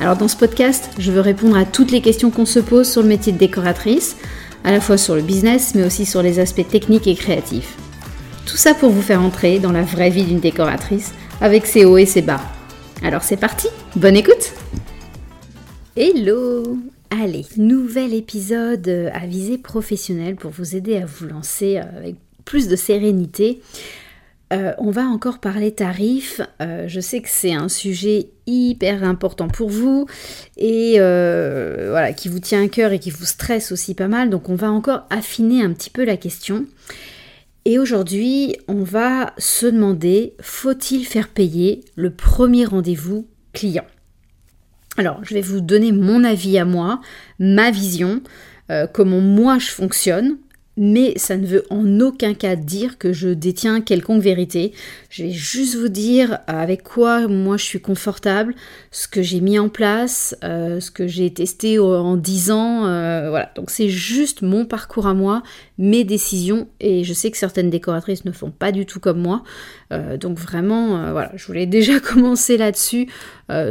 Alors dans ce podcast, je veux répondre à toutes les questions qu'on se pose sur le métier de décoratrice, à la fois sur le business, mais aussi sur les aspects techniques et créatifs. Tout ça pour vous faire entrer dans la vraie vie d'une décoratrice, avec ses hauts et ses bas. Alors c'est parti, bonne écoute Hello Allez, nouvel épisode à visée professionnelle pour vous aider à vous lancer avec plus de sérénité euh, on va encore parler tarifs. Euh, je sais que c'est un sujet hyper important pour vous et euh, voilà qui vous tient à cœur et qui vous stresse aussi pas mal. Donc on va encore affiner un petit peu la question. Et aujourd'hui, on va se demander faut-il faire payer le premier rendez-vous client? Alors, je vais vous donner mon avis à moi, ma vision, comment moi je fonctionne mais ça ne veut en aucun cas dire que je détiens quelconque vérité. Je vais juste vous dire avec quoi moi je suis confortable, ce que j'ai mis en place, euh, ce que j'ai testé en 10 ans. Euh, voilà, donc c'est juste mon parcours à moi, mes décisions, et je sais que certaines décoratrices ne font pas du tout comme moi. Euh, donc vraiment, voilà, je voulais déjà commencer là-dessus.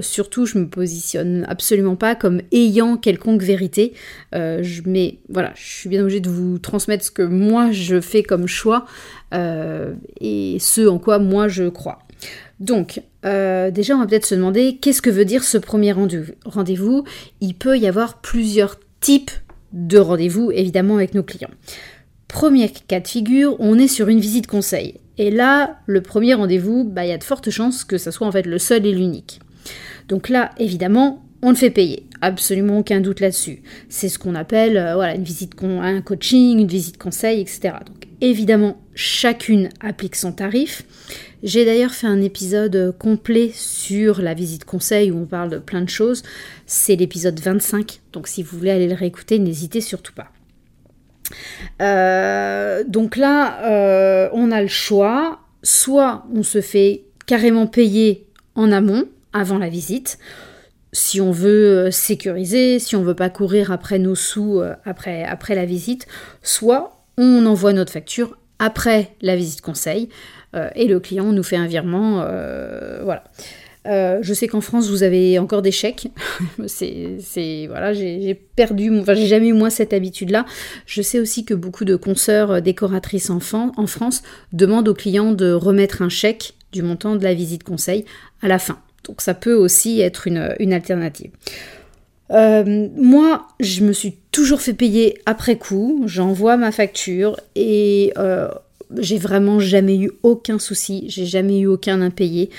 Surtout, je me positionne absolument pas comme ayant quelconque vérité. je, mais voilà, je suis bien obligée de vous transmettre ce que moi je fais comme choix euh, et ce en quoi moi je crois. Donc, euh, déjà, on va peut-être se demander qu'est-ce que veut dire ce premier rendez-vous? Il peut y avoir plusieurs types de rendez-vous, évidemment, avec nos clients. Premier cas de figure, on est sur une visite conseil. Et là, le premier rendez-vous, bah, il y a de fortes chances que ça soit en fait le seul et l'unique. Donc là, évidemment, on le fait payer. Absolument aucun doute là-dessus. C'est ce qu'on appelle euh, voilà, une visite un coaching, une visite conseil, etc. Donc évidemment, chacune applique son tarif. J'ai d'ailleurs fait un épisode complet sur la visite conseil où on parle de plein de choses. C'est l'épisode 25. Donc si vous voulez aller le réécouter, n'hésitez surtout pas. Euh, donc là, euh, on a le choix. Soit on se fait carrément payer en amont, avant la visite, si on veut euh, sécuriser, si on veut pas courir après nos sous euh, après, après la visite, soit on envoie notre facture après la visite conseil euh, et le client nous fait un virement. voilà. je sais qu'en France, vous avez encore des chèques. c'est, voilà, j'ai perdu, enfin, j'ai jamais eu moi cette habitude-là. Je sais aussi que beaucoup de consoeurs décoratrices en France demandent aux clients de remettre un chèque du montant de la visite conseil à la fin. Donc ça peut aussi être une, alternative. Euh, moi, je me suis toujours fait payer après coup, j'envoie ma facture et euh, j'ai vraiment jamais eu aucun souci, j'ai jamais eu aucun impayé.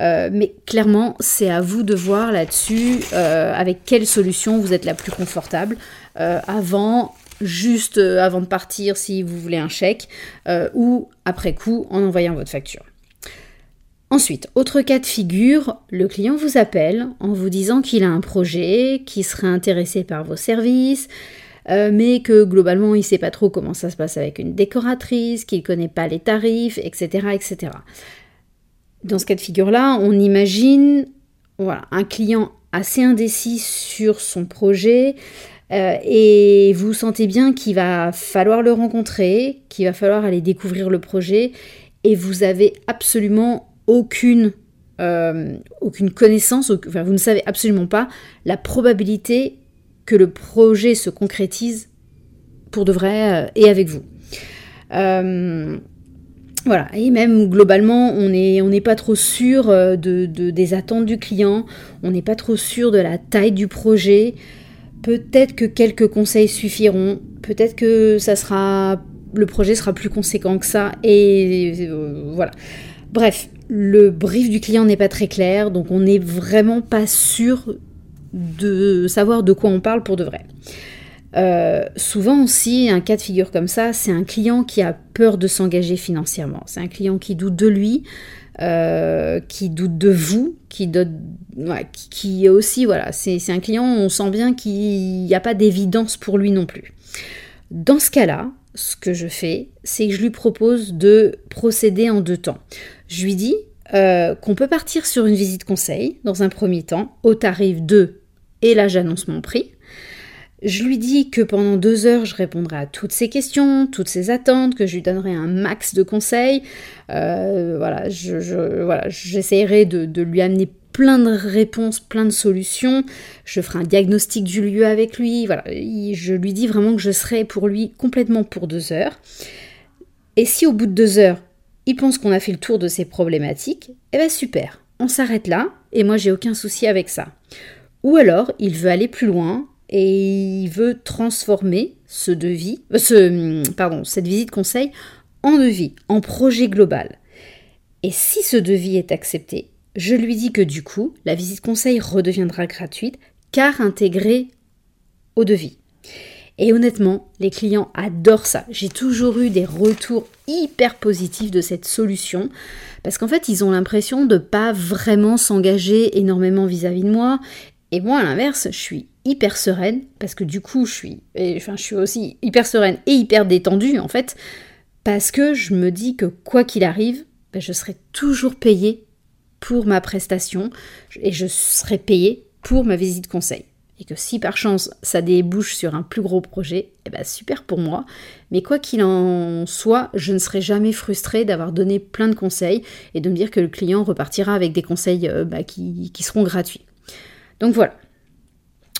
Euh, mais clairement, c'est à vous de voir là-dessus avec quelle solution vous êtes la plus confortable avant, juste avant de partir si vous voulez un chèque, ou après coup en envoyant votre facture. Ensuite, autre cas de figure, le client vous appelle en vous disant qu'il a un projet, qu'il serait intéressé par vos services, euh, mais que globalement il ne sait pas trop comment ça se passe avec une décoratrice, qu'il ne connaît pas les tarifs, etc., etc. Dans ce cas de figure-là, on imagine un client assez indécis sur son projet euh, et vous sentez bien qu'il va falloir le rencontrer, qu'il va falloir aller découvrir le projet et vous avez absolument aucune, euh, aucune connaissance, vous ne savez absolument pas la probabilité que le projet se concrétise pour de vrai euh, et avec vous. Euh, voilà, et même globalement, on n'est pas trop sûr de, des attentes du client, on n'est pas trop sûr de la taille du projet. Peut-être que quelques conseils suffiront, peut-être que ça sera, le projet sera plus conséquent que ça, et voilà. Bref, le brief du client n'est pas très clair, donc on n'est vraiment pas sûr de savoir de quoi on parle pour de vrai. Euh, souvent aussi, un cas de figure comme ça, c'est un client qui a peur de s'engager financièrement. C'est un client qui doute de lui, qui doute de vous, qui, qui, aussi, voilà, c'est un client, on sent bien qu'il n'y a pas d'évidence pour lui non plus. Dans ce cas-là, ce que je fais, c'est que je lui propose de procéder en deux temps. Je lui dis euh, qu'on peut partir sur une visite conseil dans un premier temps au tarif 2 et là j'annonce mon prix. Je lui dis que pendant deux heures, je répondrai à toutes ses questions, toutes ses attentes, que je lui donnerai un max de conseils. Euh, voilà, je, voilà, j'essaierai de, de, lui amener plein de réponses, plein de solutions. Je ferai un diagnostic du lieu avec lui. Voilà, je lui dis vraiment que je serai pour lui complètement pour deux heures. Et si au bout de deux heures, il pense qu'on a fait le tour de ses problématiques, eh bien super, on s'arrête là, et moi j'ai aucun souci avec ça. Ou alors, il veut aller plus loin et il veut transformer ce devis, euh, ce, pardon, cette visite conseil en devis, en projet global. Et si ce devis est accepté, je lui dis que du coup, la visite conseil redeviendra gratuite car intégrée au devis. Et honnêtement, les clients adorent ça. J'ai toujours eu des retours hyper positifs de cette solution parce qu'en fait, ils ont l'impression de pas vraiment s'engager énormément vis-à-vis de moi. Et moi, à l'inverse, je suis hyper sereine parce que du coup, je suis, enfin, aussi hyper sereine et hyper détendue en fait parce que je me dis que quoi qu'il arrive, ben, je serai toujours payée pour ma prestation et je serai payée pour ma visite conseil et que si par chance ça débouche sur un plus gros projet, eh ben super pour moi. Mais quoi qu'il en soit, je ne serai jamais frustrée d'avoir donné plein de conseils et de me dire que le client repartira avec des conseils euh, bah, qui, seront gratuits. Donc voilà.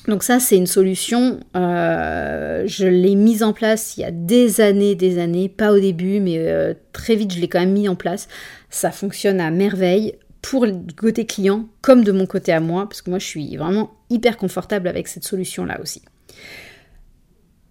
Donc ça, c'est une solution. Euh, je l'ai mise en place il y a des années, des années, pas au début, mais euh, très vite, je l'ai quand même mis en place. Ça fonctionne à merveille pour le côté client comme de mon côté à moi, parce que moi je suis vraiment hyper confortable avec cette solution-là aussi.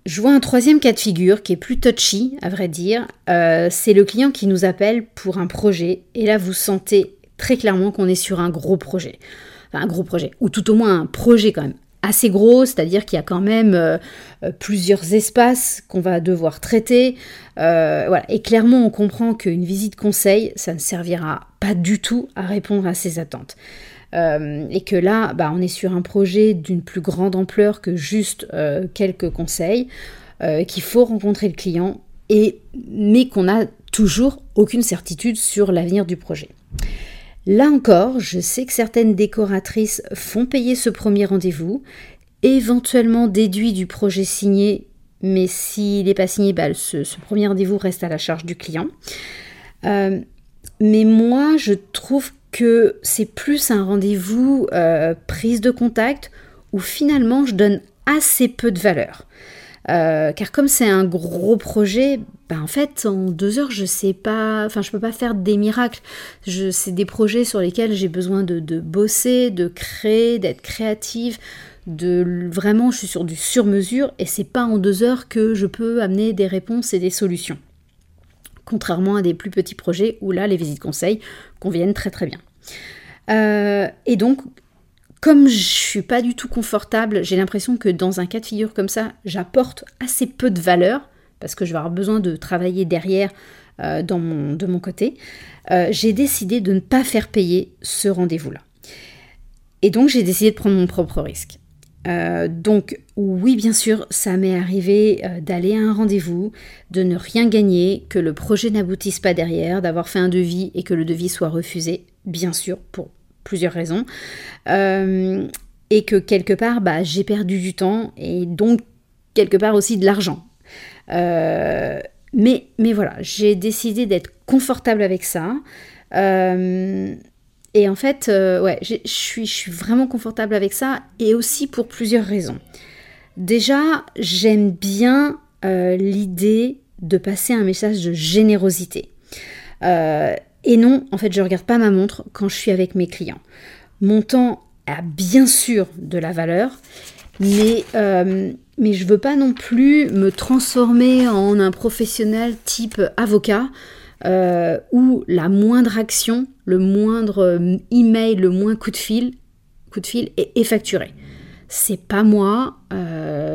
Je vois un troisième cas de figure qui est plus touchy, à vrai dire. Euh, c'est le client qui nous appelle pour un projet, et là vous sentez très clairement qu'on est sur un gros projet. Enfin, un gros projet, ou tout au moins un projet quand même assez gros, c'est-à-dire qu'il y a quand même euh, euh, plusieurs espaces qu'on va devoir traiter. Euh. Et clairement, on comprend qu'une visite conseil, ça ne servira pas du tout à répondre à ces attentes. et que là, bah, on est sur un projet d'une plus grande ampleur que juste quelques conseils, qu'il faut rencontrer le client, et, mais qu'on n'a toujours aucune certitude sur l'avenir du projet. Là encore, je sais que certaines décoratrices font payer ce premier rendez-vous, éventuellement déduit du projet signé, mais s'il n'est pas signé, bah, ce, premier rendez-vous reste à la charge du client. Euh, mais moi, je trouve que c'est plus un rendez-vous euh, prise de contact où finalement je donne assez peu de valeur. Euh, car comme c'est un gros projet, ben en fait en deux heures je sais pas, enfin je peux pas faire des miracles. c'est des projets sur lesquels j'ai besoin de, bosser, de créer, d'être créative, de vraiment je suis sur du sur-mesure et c'est pas en deux heures que je peux amener des réponses et des solutions. Contrairement à des plus petits projets où là les visites conseils conviennent très très bien. Euh, et donc comme je suis pas du tout confortable, j'ai l'impression que dans un cas de figure comme ça, j'apporte assez peu de valeur parce que je vais avoir besoin de travailler derrière euh, de mon côté. Euh, j'ai décidé de ne pas faire payer ce rendez-vous-là. Et donc j'ai décidé de prendre mon propre risque. Euh, donc oui, bien sûr, ça m'est arrivé d'aller à un rendez-vous, de ne rien gagner, que le projet n'aboutisse pas derrière, d'avoir fait un devis et que le devis soit refusé, bien sûr, pour plusieurs raisons. Euh, et que quelque part, bah, j'ai perdu du temps et donc quelque part aussi de l'argent. Euh, mais, mais voilà, j'ai décidé d'être confortable avec ça. Euh, et en fait, ouais, je suis, je suis vraiment confortable avec ça et aussi pour plusieurs raisons. Déjà, j'aime bien l'idée de passer un message de générosité. Et non, en fait, je ne regarde pas ma montre quand je suis avec mes clients. Mon temps a bien sûr de la valeur, mais, euh, mais je ne veux pas non plus me transformer en un professionnel type avocat euh, où la moindre action, le moindre euh, email, le moins coup de fil, coup de est, est facturé. C'est pas moi.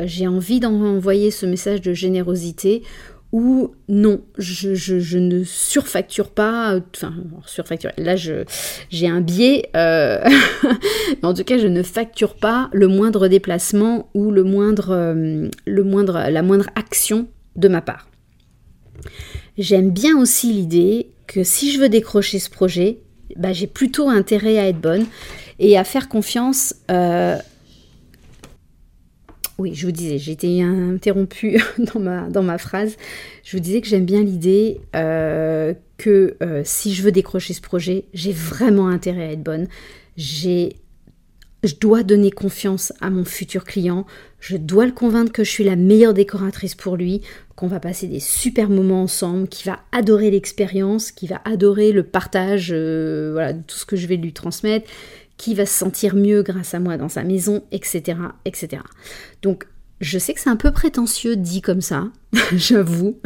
j'ai envie d'envoyer ce message de générosité où non, je, ne surfacture pas, enfin, surfacture, là j'ai un biais, euh, mais en tout cas je ne facture pas le moindre déplacement ou le moindre, euh, le moindre, la moindre action de ma part. J'aime bien aussi l'idée que si je veux décrocher ce projet, bah, j'ai plutôt intérêt à être bonne et à faire confiance euh, oui, je vous disais, été interrompue dans ma, phrase. Je vous disais que j'aime bien l'idée euh, que euh, si je veux décrocher ce projet, j'ai vraiment intérêt à être bonne. J'ai je dois donner confiance à mon futur client, je dois le convaincre que je suis la meilleure décoratrice pour lui, qu'on va passer des super moments ensemble, qu'il va adorer l'expérience, qu'il va adorer le partage, euh, voilà, tout ce que je vais lui transmettre, qui va se sentir mieux grâce à moi dans sa maison, etc. etc. Donc je sais que c'est un peu prétentieux dit comme ça, j'avoue,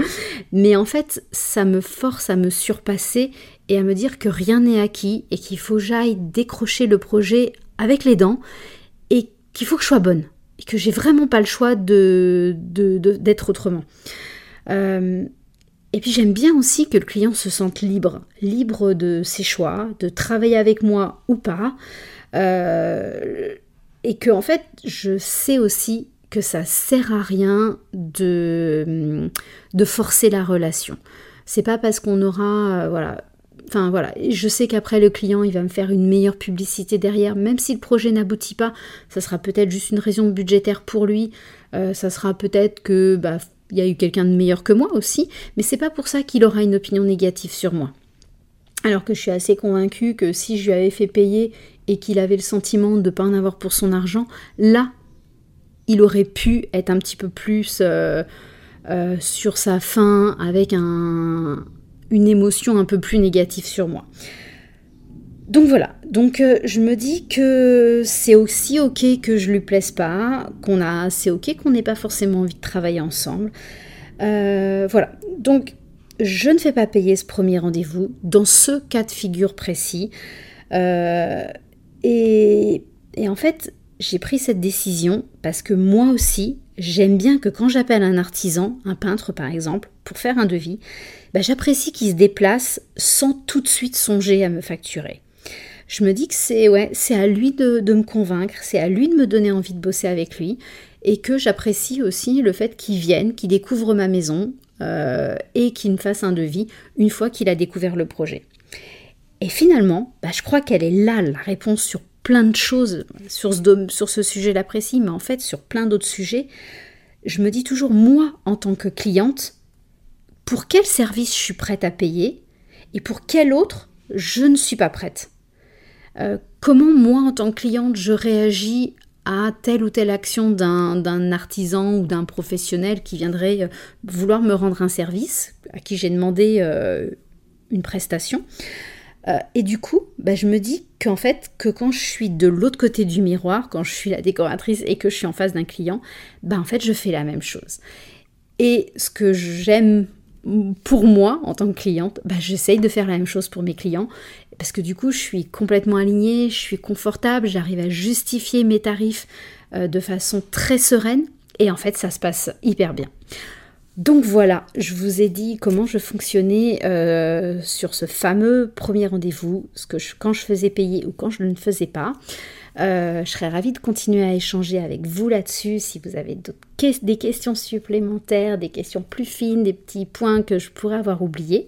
mais en fait ça me force à me surpasser et à me dire que rien n'est acquis et qu'il faut que j'aille décrocher le projet avec les dents et qu'il faut que je sois bonne et que j'ai vraiment pas le choix de, d'être autrement. Euh, et puis j'aime bien aussi que le client se sente libre, libre de ses choix, de travailler avec moi ou pas. Euh, et que en fait, je sais aussi que ça sert à rien de, forcer la relation. C'est pas parce qu'on aura, euh, voilà, Enfin voilà, je sais qu'après le client, il va me faire une meilleure publicité derrière, même si le projet n'aboutit pas, ça sera peut-être juste une raison budgétaire pour lui, euh, ça sera peut-être que bah, il y a eu quelqu'un de meilleur que moi aussi, mais c'est pas pour ça qu'il aura une opinion négative sur moi. Alors que je suis assez convaincue que si je lui avais fait payer et qu'il avait le sentiment de ne pas en avoir pour son argent, là, il aurait pu être un petit peu plus euh, euh, sur sa faim, avec un, une émotion un peu plus négative sur moi. Donc voilà, donc euh, je me dis que c'est aussi ok que je lui plaise pas, qu'on a, c'est ok qu'on n'ait pas forcément envie de travailler ensemble. Euh, voilà, donc je ne fais pas payer ce premier rendez-vous dans ce cas de figure précis. Euh, et, en fait, j'ai pris cette décision parce que moi aussi, j'aime bien que quand j'appelle un artisan, un peintre par exemple, pour faire un devis, bah, j'apprécie qu'il se déplace sans tout de suite songer à me facturer je me dis que c'est à lui de, me convaincre, c'est à lui de me donner envie de bosser avec lui, et que j'apprécie aussi le fait qu'il vienne, qu'il découvre ma maison euh, et qu'il me fasse un devis une fois qu'il a découvert le projet. Et finalement, bah, je crois qu'elle est là la réponse sur plein de choses, sur ce, sur ce sujet-là précis, mais en fait sur plein d'autres sujets. Je me dis toujours, moi, en tant que cliente, pour quel service je suis prête à payer et pour quel autre je ne suis pas prête. Euh, comment moi, en tant que cliente, je réagis à telle ou telle action d'un artisan ou d'un professionnel qui viendrait euh, vouloir me rendre un service, à qui j'ai demandé euh, une prestation? et du coup, bah, je me dis qu'en fait, que quand je suis de l'autre côté du miroir, quand je suis la décoratrice et que je suis en face d'un client, bah, en fait, je fais la même chose. Et ce que j'aime pour moi, en tant que cliente, bah, j'essaye de faire la même chose pour mes clients parce que du coup, je suis complètement alignée, je suis confortable, j'arrive à justifier mes tarifs euh, de façon très sereine et en fait, ça se passe hyper bien. Donc voilà, je vous ai dit comment je fonctionnais euh, sur ce fameux premier rendez-vous, quand je faisais payer ou quand je ne faisais pas. Euh, je serais ravie de continuer à échanger avec vous là-dessus si vous avez des questions supplémentaires, des questions plus fines, des petits points que je pourrais avoir oubliés.